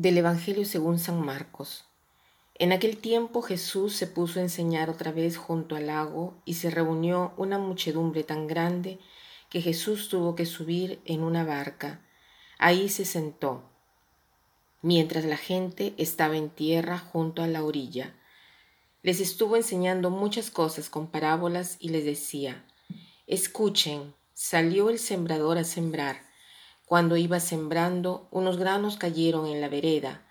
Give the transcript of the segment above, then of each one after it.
Del Evangelio según San Marcos. En aquel tiempo Jesús se puso a enseñar otra vez junto al lago y se reunió una muchedumbre tan grande que Jesús tuvo que subir en una barca. Ahí se sentó, mientras la gente estaba en tierra junto a la orilla. Les estuvo enseñando muchas cosas con parábolas y les decía, Escuchen, salió el sembrador a sembrar. Cuando iba sembrando, unos granos cayeron en la vereda,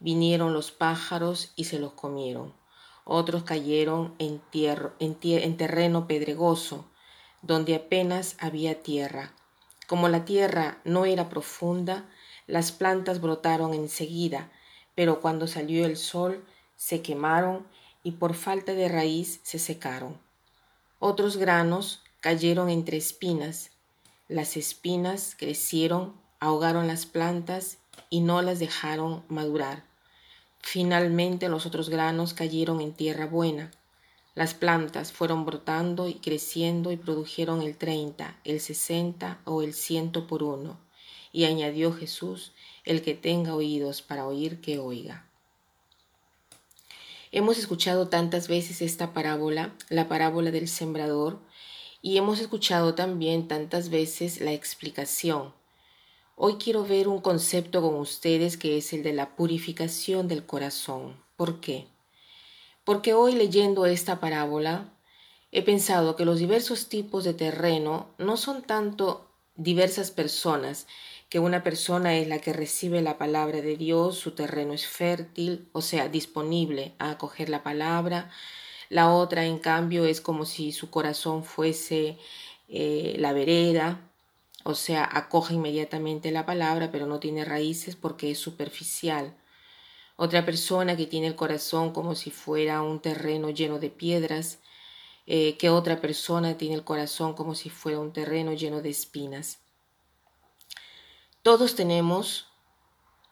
vinieron los pájaros y se los comieron. Otros cayeron en, en terreno pedregoso, donde apenas había tierra. Como la tierra no era profunda, las plantas brotaron enseguida, pero cuando salió el sol se quemaron y por falta de raíz se secaron. Otros granos cayeron entre espinas las espinas crecieron, ahogaron las plantas y no las dejaron madurar. Finalmente los otros granos cayeron en tierra buena. Las plantas fueron brotando y creciendo y produjeron el treinta, el sesenta o el ciento por uno. Y añadió Jesús, el que tenga oídos para oír, que oiga. Hemos escuchado tantas veces esta parábola, la parábola del sembrador, y hemos escuchado también tantas veces la explicación. Hoy quiero ver un concepto con ustedes que es el de la purificación del corazón. ¿Por qué? Porque hoy leyendo esta parábola he pensado que los diversos tipos de terreno no son tanto diversas personas, que una persona es la que recibe la palabra de Dios, su terreno es fértil, o sea, disponible a acoger la palabra, la otra, en cambio, es como si su corazón fuese eh, la vereda, o sea, acoge inmediatamente la palabra, pero no tiene raíces porque es superficial. Otra persona que tiene el corazón como si fuera un terreno lleno de piedras, eh, que otra persona tiene el corazón como si fuera un terreno lleno de espinas. Todos tenemos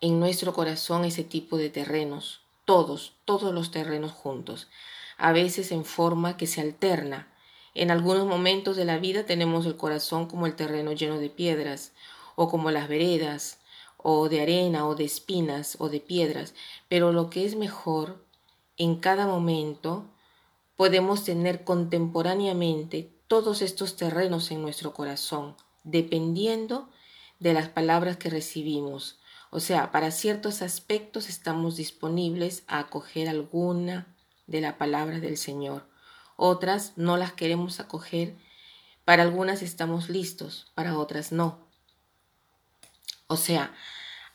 en nuestro corazón ese tipo de terrenos, todos, todos los terrenos juntos a veces en forma que se alterna. En algunos momentos de la vida tenemos el corazón como el terreno lleno de piedras, o como las veredas, o de arena, o de espinas, o de piedras, pero lo que es mejor, en cada momento podemos tener contemporáneamente todos estos terrenos en nuestro corazón, dependiendo de las palabras que recibimos. O sea, para ciertos aspectos estamos disponibles a acoger alguna de la palabra del Señor. Otras no las queremos acoger. Para algunas estamos listos, para otras no. O sea,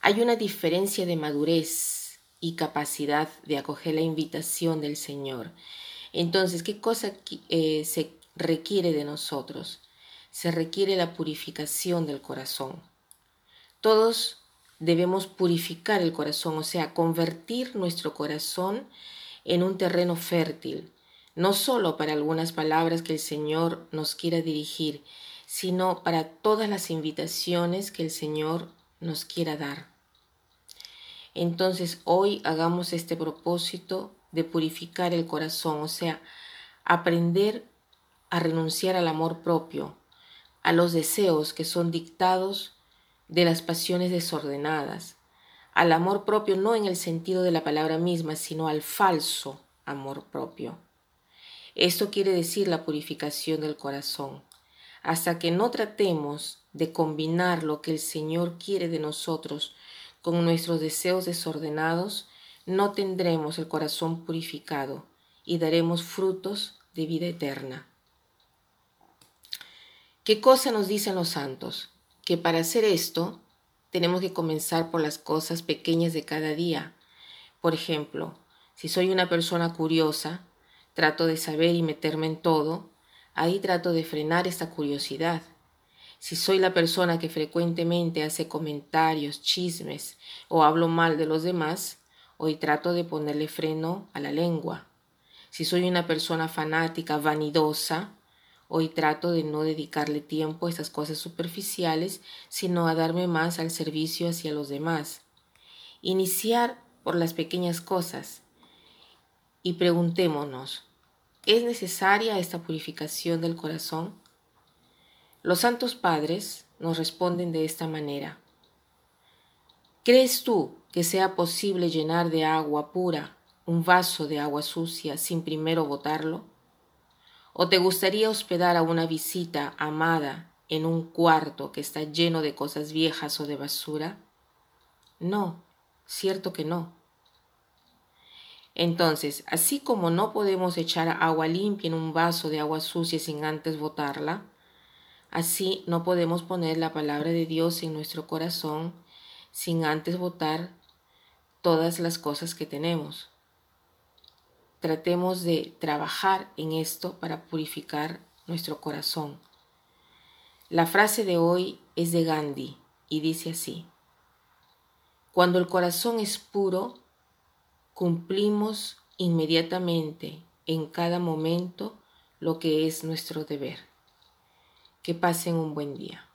hay una diferencia de madurez y capacidad de acoger la invitación del Señor. Entonces, ¿qué cosa eh, se requiere de nosotros? Se requiere la purificación del corazón. Todos debemos purificar el corazón, o sea, convertir nuestro corazón en un terreno fértil, no solo para algunas palabras que el Señor nos quiera dirigir, sino para todas las invitaciones que el Señor nos quiera dar. Entonces hoy hagamos este propósito de purificar el corazón, o sea, aprender a renunciar al amor propio, a los deseos que son dictados de las pasiones desordenadas, al amor propio no en el sentido de la palabra misma, sino al falso amor propio. Esto quiere decir la purificación del corazón. Hasta que no tratemos de combinar lo que el Señor quiere de nosotros con nuestros deseos desordenados, no tendremos el corazón purificado y daremos frutos de vida eterna. ¿Qué cosa nos dicen los santos? Que para hacer esto tenemos que comenzar por las cosas pequeñas de cada día. Por ejemplo, si soy una persona curiosa, trato de saber y meterme en todo, ahí trato de frenar esta curiosidad. Si soy la persona que frecuentemente hace comentarios, chismes o hablo mal de los demás, hoy trato de ponerle freno a la lengua. Si soy una persona fanática, vanidosa, Hoy trato de no dedicarle tiempo a estas cosas superficiales, sino a darme más al servicio hacia los demás. Iniciar por las pequeñas cosas y preguntémonos, ¿es necesaria esta purificación del corazón? Los santos padres nos responden de esta manera. ¿Crees tú que sea posible llenar de agua pura un vaso de agua sucia sin primero botarlo? ¿O te gustaría hospedar a una visita amada en un cuarto que está lleno de cosas viejas o de basura? No, cierto que no. Entonces, así como no podemos echar agua limpia en un vaso de agua sucia sin antes botarla, así no podemos poner la palabra de Dios en nuestro corazón sin antes botar todas las cosas que tenemos. Tratemos de trabajar en esto para purificar nuestro corazón. La frase de hoy es de Gandhi y dice así, Cuando el corazón es puro, cumplimos inmediatamente en cada momento lo que es nuestro deber. Que pasen un buen día.